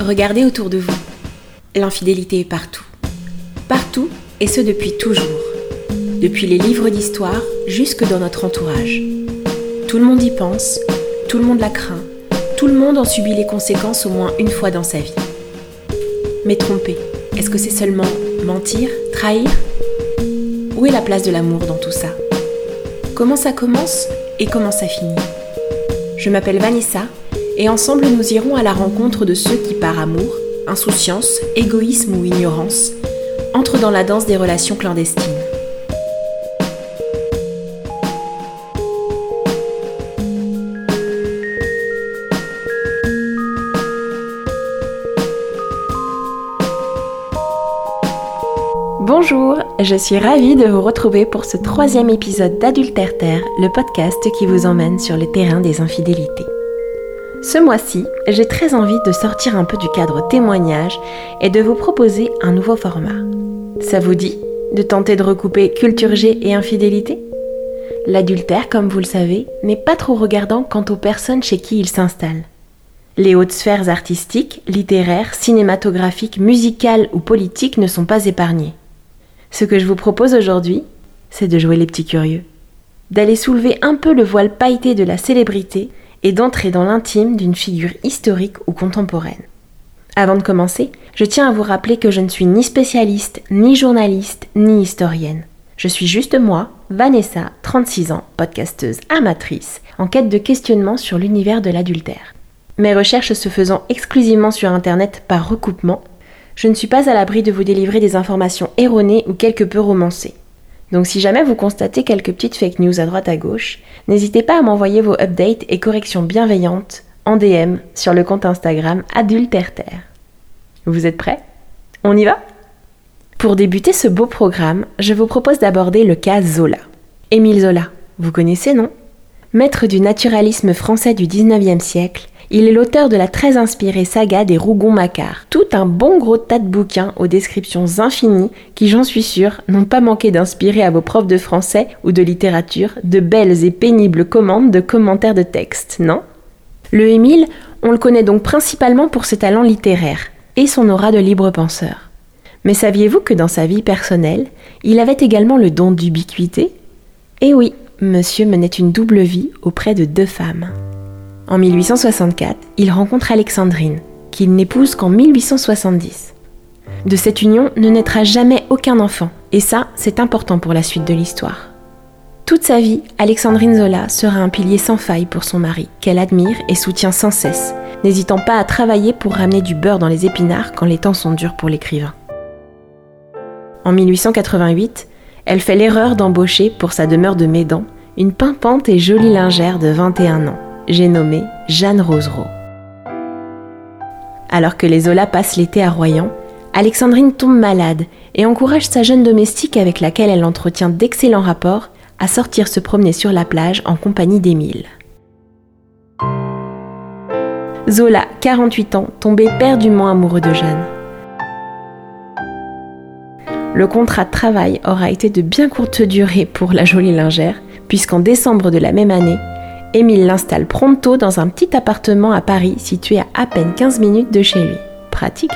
Regardez autour de vous. L'infidélité est partout. Partout, et ce depuis toujours. Depuis les livres d'histoire jusque dans notre entourage. Tout le monde y pense, tout le monde la craint, tout le monde en subit les conséquences au moins une fois dans sa vie. Mais tromper, est-ce que c'est seulement mentir, trahir? Où est la place de l'amour dans tout ça? Comment ça commence et comment ça finit? Je m'appelle Vanessa et ensemble nous irons à la rencontre de ceux qui par amour, insouciance, égoïsme ou ignorance entrent dans la danse des relations clandestines. Bonjour, je suis ravie de vous retrouver pour ce troisième épisode d'Adultère Terre, le podcast qui vous emmène sur le terrain des infidélités. Ce mois-ci, j'ai très envie de sortir un peu du cadre témoignage et de vous proposer un nouveau format. Ça vous dit de tenter de recouper culture G et infidélité? L'adultère, comme vous le savez, n'est pas trop regardant quant aux personnes chez qui il s'installe. Les hautes sphères artistiques, littéraires, cinématographiques, musicales ou politiques ne sont pas épargnées. Ce que je vous propose aujourd'hui, c'est de jouer les petits curieux, d'aller soulever un peu le voile pailleté de la célébrité et d'entrer dans l'intime d'une figure historique ou contemporaine. Avant de commencer, je tiens à vous rappeler que je ne suis ni spécialiste, ni journaliste, ni historienne. Je suis juste moi, Vanessa, 36 ans, podcasteuse amatrice, en quête de questionnement sur l'univers de l'adultère. Mes recherches se faisant exclusivement sur Internet par recoupement, je ne suis pas à l'abri de vous délivrer des informations erronées ou quelque peu romancées. Donc si jamais vous constatez quelques petites fake news à droite à gauche, n'hésitez pas à m'envoyer vos updates et corrections bienveillantes en DM sur le compte Instagram Adulterterre. Vous êtes prêts? On y va? Pour débuter ce beau programme, je vous propose d'aborder le cas Zola. Émile Zola, vous connaissez non? Maître du naturalisme français du 19e siècle, il est l'auteur de la très inspirée saga des Rougon-Macquart. Tout un bon gros tas de bouquins aux descriptions infinies qui, j'en suis sûre, n'ont pas manqué d'inspirer à vos profs de français ou de littérature de belles et pénibles commandes de commentaires de texte, non? Le Émile, on le connaît donc principalement pour ses talents littéraires et son aura de libre penseur. Mais saviez-vous que dans sa vie personnelle, il avait également le don d'ubiquité? Eh oui, monsieur menait une double vie auprès de deux femmes. En 1864, il rencontre Alexandrine, qu'il n'épouse qu'en 1870. De cette union ne naîtra jamais aucun enfant, et ça, c'est important pour la suite de l'histoire. Toute sa vie, Alexandrine Zola sera un pilier sans faille pour son mari, qu'elle admire et soutient sans cesse, n'hésitant pas à travailler pour ramener du beurre dans les épinards quand les temps sont durs pour l'écrivain. En 1888, elle fait l'erreur d'embaucher pour sa demeure de Médan une pimpante et jolie lingère de 21 ans j'ai nommé Jeanne Rosereau. Alors que les Zola passent l'été à Royan, Alexandrine tombe malade et encourage sa jeune domestique avec laquelle elle entretient d'excellents rapports à sortir se promener sur la plage en compagnie d'Émile. Zola, 48 ans, tombé perdument amoureux de Jeanne. Le contrat de travail aura été de bien courte durée pour la jolie lingère, puisqu'en décembre de la même année, Émile l'installe pronto dans un petit appartement à Paris situé à à peine 15 minutes de chez lui. Pratique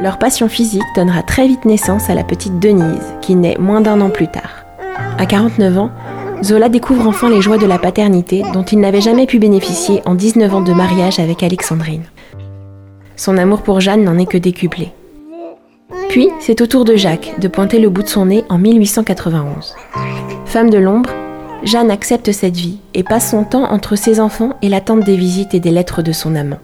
Leur passion physique donnera très vite naissance à la petite Denise, qui naît moins d'un an plus tard. À 49 ans, Zola découvre enfin les joies de la paternité dont il n'avait jamais pu bénéficier en 19 ans de mariage avec Alexandrine. Son amour pour Jeanne n'en est que décuplé. Puis, c'est au tour de Jacques de pointer le bout de son nez en 1891. Femme de l'ombre, Jeanne accepte cette vie et passe son temps entre ses enfants et l'attente des visites et des lettres de son amant.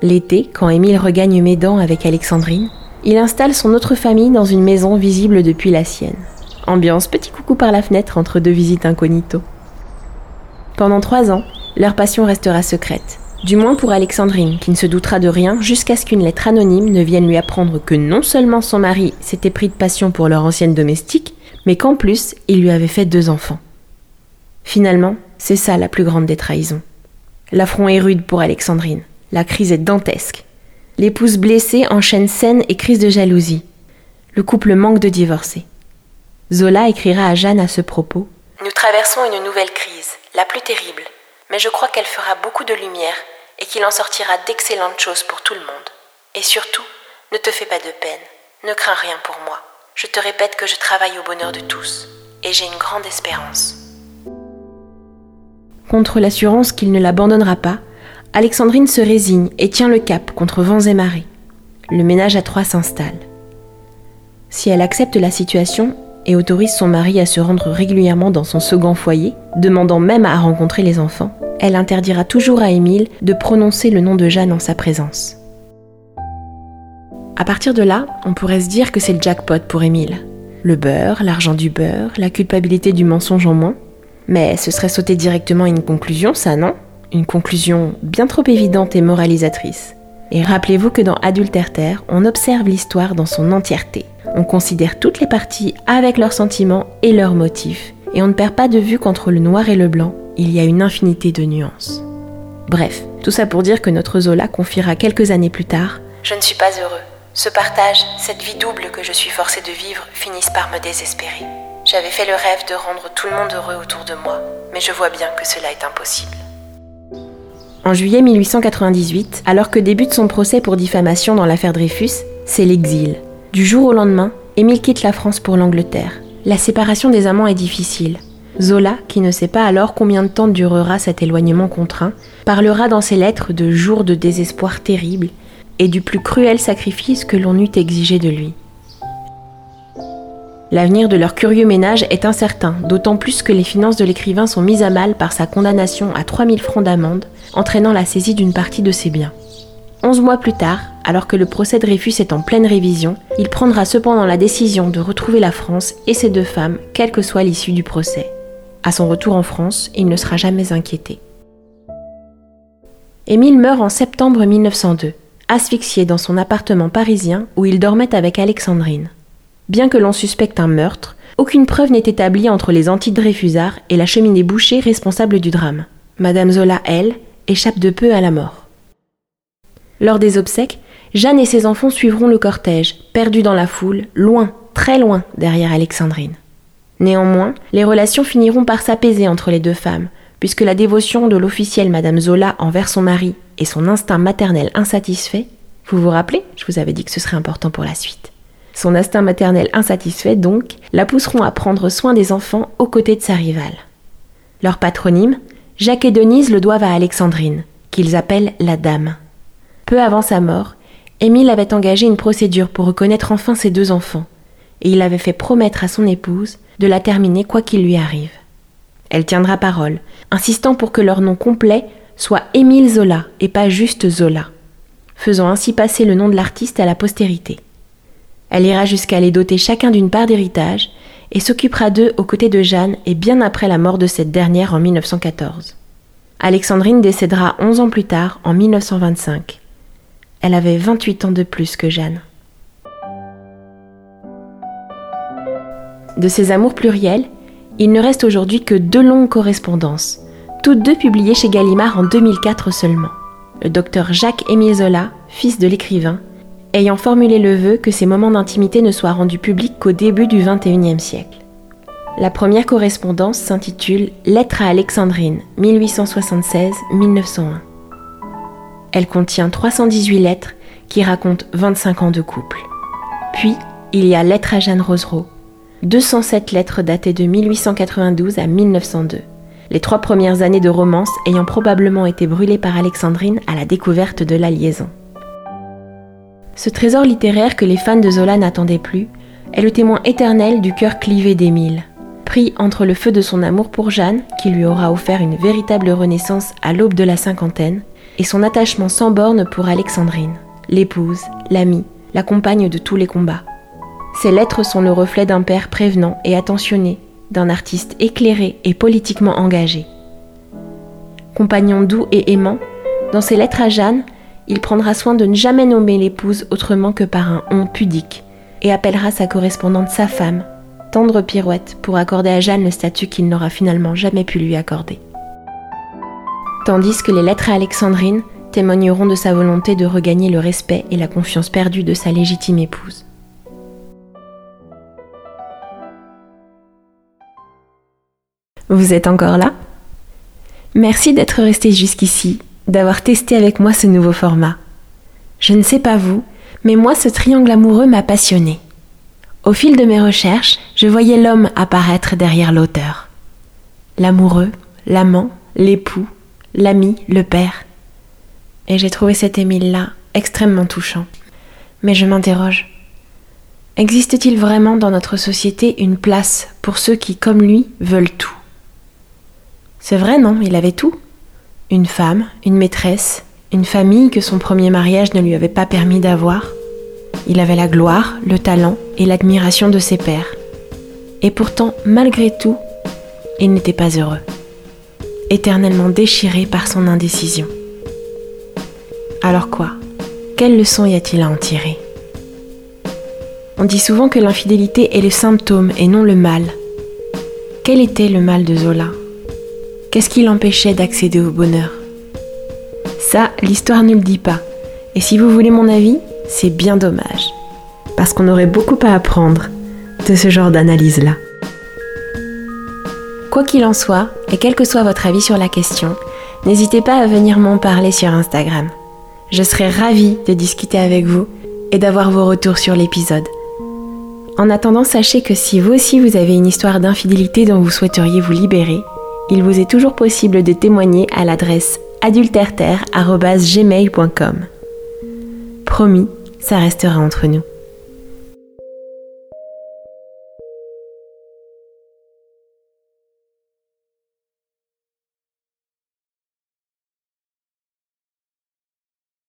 L'été, quand Émile regagne Médan avec Alexandrine, il installe son autre famille dans une maison visible depuis la sienne. Ambiance petit coucou par la fenêtre entre deux visites incognito. Pendant trois ans, leur passion restera secrète. Du moins pour Alexandrine, qui ne se doutera de rien jusqu'à ce qu'une lettre anonyme ne vienne lui apprendre que non seulement son mari s'était pris de passion pour leur ancienne domestique, mais qu'en plus, il lui avait fait deux enfants. Finalement, c'est ça la plus grande des trahisons. L'affront est rude pour Alexandrine. La crise est dantesque. L'épouse blessée enchaîne scène et crise de jalousie. Le couple manque de divorcer. Zola écrira à Jeanne à ce propos Nous traversons une nouvelle crise, la plus terrible. Mais je crois qu'elle fera beaucoup de lumière et qu'il en sortira d'excellentes choses pour tout le monde. Et surtout, ne te fais pas de peine, ne crains rien pour moi. Je te répète que je travaille au bonheur de tous, et j'ai une grande espérance. Contre l'assurance qu'il ne l'abandonnera pas, Alexandrine se résigne et tient le cap contre vents et marées. Le ménage à trois s'installe. Si elle accepte la situation et autorise son mari à se rendre régulièrement dans son second foyer, demandant même à rencontrer les enfants, elle interdira toujours à Émile de prononcer le nom de Jeanne en sa présence. À partir de là, on pourrait se dire que c'est le jackpot pour Émile. Le beurre, l'argent du beurre, la culpabilité du mensonge en moins. Mais ce serait sauter directement à une conclusion, ça, non? Une conclusion bien trop évidente et moralisatrice. Et rappelez-vous que dans Adultère Terre, on observe l'histoire dans son entièreté. On considère toutes les parties avec leurs sentiments et leurs motifs. Et on ne perd pas de vue qu'entre le noir et le blanc, il y a une infinité de nuances. Bref, tout ça pour dire que notre Zola confiera quelques années plus tard Je ne suis pas heureux. Ce partage, cette vie double que je suis forcée de vivre finissent par me désespérer. J'avais fait le rêve de rendre tout le monde heureux autour de moi, mais je vois bien que cela est impossible. En juillet 1898, alors que débute son procès pour diffamation dans l'affaire Dreyfus, c'est l'exil. Du jour au lendemain, Émile quitte la France pour l'Angleterre. La séparation des amants est difficile. Zola, qui ne sait pas alors combien de temps durera cet éloignement contraint, parlera dans ses lettres de jours de désespoir terrible et du plus cruel sacrifice que l'on eût exigé de lui. L'avenir de leur curieux ménage est incertain, d'autant plus que les finances de l'écrivain sont mises à mal par sa condamnation à 3000 francs d'amende, entraînant la saisie d'une partie de ses biens. Onze mois plus tard, alors que le procès Dreyfus est en pleine révision, il prendra cependant la décision de retrouver la France et ses deux femmes, quelle que soit l'issue du procès. À son retour en France, il ne sera jamais inquiété. Émile meurt en septembre 1902, asphyxié dans son appartement parisien où il dormait avec Alexandrine. Bien que l'on suspecte un meurtre, aucune preuve n'est établie entre les anti-Dreyfusards et la cheminée bouchée responsable du drame. Madame Zola, elle, échappe de peu à la mort. Lors des obsèques, Jeanne et ses enfants suivront le cortège, perdus dans la foule, loin, très loin derrière Alexandrine. Néanmoins, les relations finiront par s'apaiser entre les deux femmes, puisque la dévotion de l'officielle Madame Zola envers son mari et son instinct maternel insatisfait, vous vous rappelez, je vous avais dit que ce serait important pour la suite. Son instinct maternel insatisfait, donc, la pousseront à prendre soin des enfants aux côtés de sa rivale. Leur patronyme, Jacques et Denise le doivent à Alexandrine, qu'ils appellent la Dame. Peu avant sa mort, Émile avait engagé une procédure pour reconnaître enfin ses deux enfants, et il avait fait promettre à son épouse de la terminer quoi qu'il lui arrive. Elle tiendra parole, insistant pour que leur nom complet soit Émile Zola et pas juste Zola, faisant ainsi passer le nom de l'artiste à la postérité. Elle ira jusqu'à les doter chacun d'une part d'héritage et s'occupera d'eux aux côtés de Jeanne et bien après la mort de cette dernière en 1914. Alexandrine décédera onze ans plus tard, en 1925. Elle avait 28 ans de plus que Jeanne. De ces amours pluriels, il ne reste aujourd'hui que deux longues correspondances, toutes deux publiées chez Gallimard en 2004 seulement. Le docteur Jacques-Émile Zola, fils de l'écrivain, ayant formulé le vœu que ces moments d'intimité ne soient rendus publics qu'au début du XXIe siècle. La première correspondance s'intitule Lettre à Alexandrine, 1876-1901. Elle contient 318 lettres qui racontent 25 ans de couple. Puis, il y a Lettre à Jeanne Rosereau, 207 lettres datées de 1892 à 1902, les trois premières années de romance ayant probablement été brûlées par Alexandrine à la découverte de la liaison. Ce trésor littéraire que les fans de Zola n'attendaient plus est le témoin éternel du cœur clivé d'Émile. Pris entre le feu de son amour pour Jeanne, qui lui aura offert une véritable renaissance à l'aube de la cinquantaine, et son attachement sans borne pour Alexandrine, l'épouse, l'amie, la compagne de tous les combats. Ces lettres sont le reflet d'un père prévenant et attentionné, d'un artiste éclairé et politiquement engagé. Compagnon doux et aimant, dans ses lettres à Jeanne, il prendra soin de ne jamais nommer l'épouse autrement que par un on pudique et appellera sa correspondante sa femme, tendre pirouette pour accorder à Jeanne le statut qu'il n'aura finalement jamais pu lui accorder. Tandis que les lettres à Alexandrine témoigneront de sa volonté de regagner le respect et la confiance perdue de sa légitime épouse. Vous êtes encore là? Merci d'être resté jusqu'ici, d'avoir testé avec moi ce nouveau format. Je ne sais pas vous, mais moi ce triangle amoureux m'a passionné. Au fil de mes recherches, je voyais l'homme apparaître derrière l'auteur. L'amoureux, l'amant, l'époux, l'ami, le père. Et j'ai trouvé cet Émile-là extrêmement touchant. Mais je m'interroge. Existe-t-il vraiment dans notre société une place pour ceux qui, comme lui, veulent tout? C'est vrai, non, il avait tout. Une femme, une maîtresse, une famille que son premier mariage ne lui avait pas permis d'avoir. Il avait la gloire, le talent et l'admiration de ses pairs. Et pourtant, malgré tout, il n'était pas heureux, éternellement déchiré par son indécision. Alors quoi? Quelle leçon y a-t-il à en tirer? On dit souvent que l'infidélité est le symptôme et non le mal. Quel était le mal de Zola? Qu'est-ce qui l'empêchait d'accéder au bonheur? Ça, l'histoire ne le dit pas. Et si vous voulez mon avis, c'est bien dommage. Parce qu'on aurait beaucoup à apprendre de ce genre d'analyse-là. Quoi qu'il en soit, et quel que soit votre avis sur la question, n'hésitez pas à venir m'en parler sur Instagram. Je serai ravie de discuter avec vous et d'avoir vos retours sur l'épisode. En attendant, sachez que si vous aussi vous avez une histoire d'infidélité dont vous souhaiteriez vous libérer, il vous est toujours possible de témoigner à l'adresse adulterterre.gmail.com. Promis, ça restera entre nous.